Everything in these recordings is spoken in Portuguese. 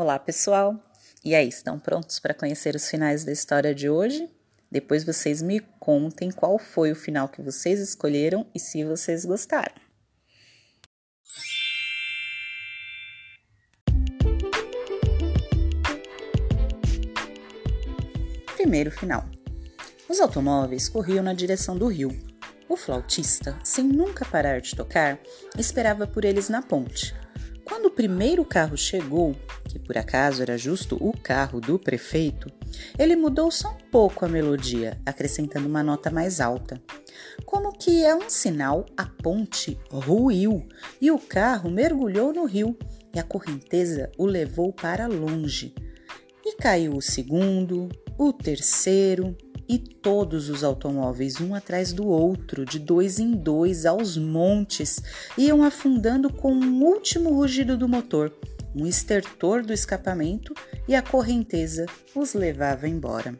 Olá, pessoal! E aí, estão prontos para conhecer os finais da história de hoje? Depois vocês me contem qual foi o final que vocês escolheram e se vocês gostaram. Primeiro final. Os automóveis corriam na direção do rio. O flautista, sem nunca parar de tocar, esperava por eles na ponte. Quando o primeiro carro chegou, que por acaso era justo o carro do prefeito, ele mudou só um pouco a melodia, acrescentando uma nota mais alta. Como que é um sinal, a ponte ruiu e o carro mergulhou no rio e a correnteza o levou para longe. E caiu o segundo, o terceiro e todos os automóveis, um atrás do outro, de dois em dois, aos montes, iam afundando com um último rugido do motor, um estertor do escapamento e a correnteza os levava embora.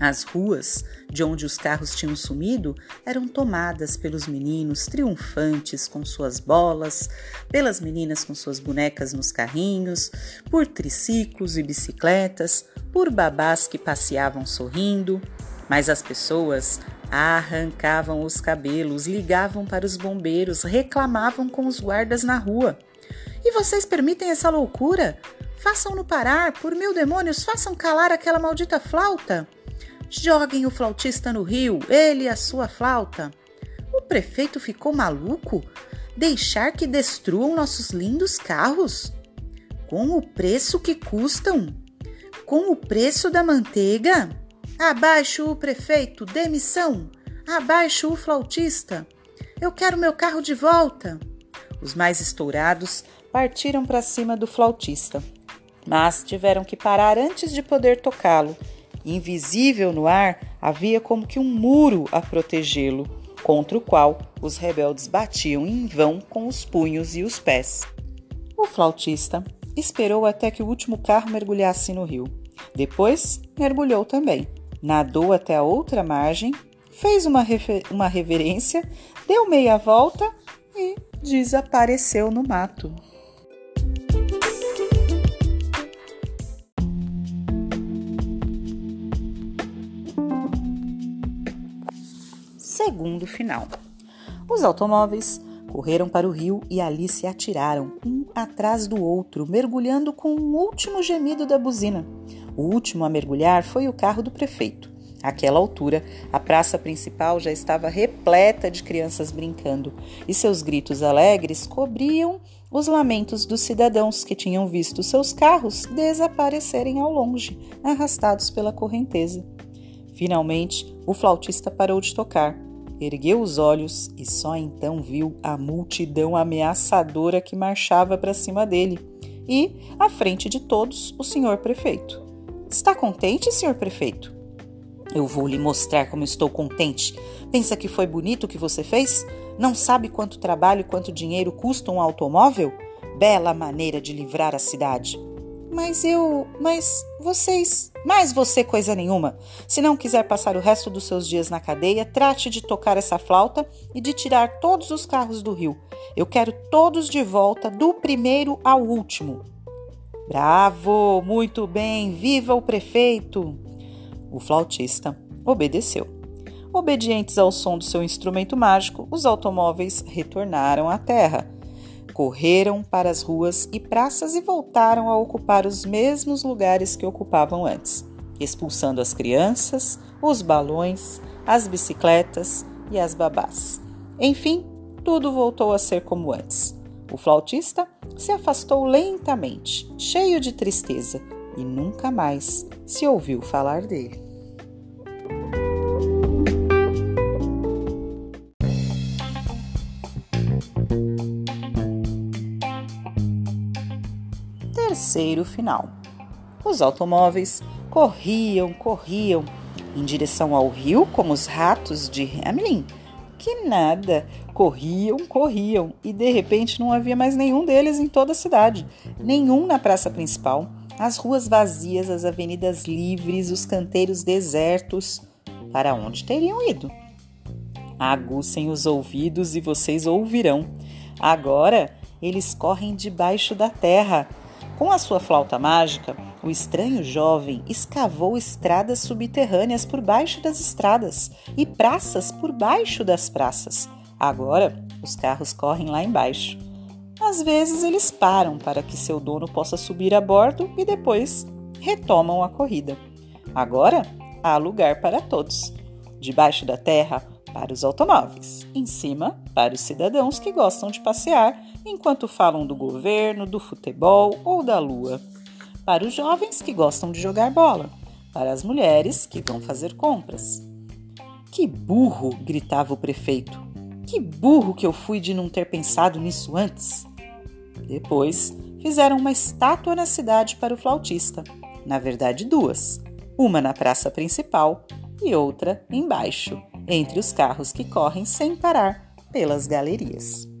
As ruas, de onde os carros tinham sumido, eram tomadas pelos meninos triunfantes com suas bolas, pelas meninas com suas bonecas nos carrinhos, por triciclos e bicicletas, por babás que passeavam sorrindo. Mas as pessoas arrancavam os cabelos, ligavam para os bombeiros, reclamavam com os guardas na rua. E vocês permitem essa loucura? Façam-no parar, por mil demônios, façam calar aquela maldita flauta. Joguem o flautista no rio, ele e a sua flauta. O prefeito ficou maluco? Deixar que destruam nossos lindos carros? Com o preço que custam? Com o preço da manteiga? Abaixo o prefeito, demissão! Abaixo o flautista! Eu quero meu carro de volta! Os mais estourados partiram para cima do flautista, mas tiveram que parar antes de poder tocá-lo Invisível no ar, havia como que um muro a protegê-lo, contra o qual os rebeldes batiam em vão com os punhos e os pés. O flautista esperou até que o último carro mergulhasse no rio. Depois, mergulhou também. Nadou até a outra margem, fez uma, uma reverência, deu meia volta e desapareceu no mato. segundo final. Os automóveis correram para o rio e ali se atiraram, um atrás do outro, mergulhando com um último gemido da buzina. O último a mergulhar foi o carro do prefeito. Àquela altura, a praça principal já estava repleta de crianças brincando, e seus gritos alegres cobriam os lamentos dos cidadãos que tinham visto seus carros desaparecerem ao longe, arrastados pela correnteza. Finalmente, o flautista parou de tocar Ergueu os olhos e só então viu a multidão ameaçadora que marchava para cima dele e, à frente de todos, o senhor prefeito. Está contente, senhor prefeito? Eu vou lhe mostrar como estou contente. Pensa que foi bonito o que você fez? Não sabe quanto trabalho e quanto dinheiro custa um automóvel? Bela maneira de livrar a cidade. Mas eu. Mas vocês. Mas você, coisa nenhuma. Se não quiser passar o resto dos seus dias na cadeia, trate de tocar essa flauta e de tirar todos os carros do rio. Eu quero todos de volta, do primeiro ao último. Bravo! Muito bem! Viva o prefeito! O flautista obedeceu. Obedientes ao som do seu instrumento mágico, os automóveis retornaram à terra correram para as ruas e praças e voltaram a ocupar os mesmos lugares que ocupavam antes, expulsando as crianças, os balões, as bicicletas e as babás. Enfim, tudo voltou a ser como antes. O flautista se afastou lentamente, cheio de tristeza, e nunca mais se ouviu falar dele. terceiro final. Os automóveis corriam, corriam em direção ao rio como os ratos de Hamlin. Que nada! Corriam, corriam e de repente não havia mais nenhum deles em toda a cidade, nenhum na praça principal, as ruas vazias, as avenidas livres, os canteiros desertos. Para onde teriam ido? Aguçem os ouvidos e vocês ouvirão. Agora eles correm debaixo da terra Com a sua flauta mágica, o estranho jovem escavou estradas subterrâneas por baixo das estradas e praças por baixo das praças. Agora, os carros correm lá embaixo. Às vezes, eles param para que seu dono possa subir a bordo e depois retomam a corrida. Agora, há lugar para todos. Debaixo da terra, para os automóveis, em cima, para os cidadãos que gostam de passear enquanto falam do governo, do futebol ou da lua. Para os jovens que gostam de jogar bola, para as mulheres que vão fazer compras. Que burro! gritava o prefeito. Que burro que eu fui de não ter pensado nisso antes! Depois, fizeram uma estátua na cidade para o flautista. Na verdade, duas. Uma na praça principal e outra embaixo, entre os carros que correm sem parar pelas galerias.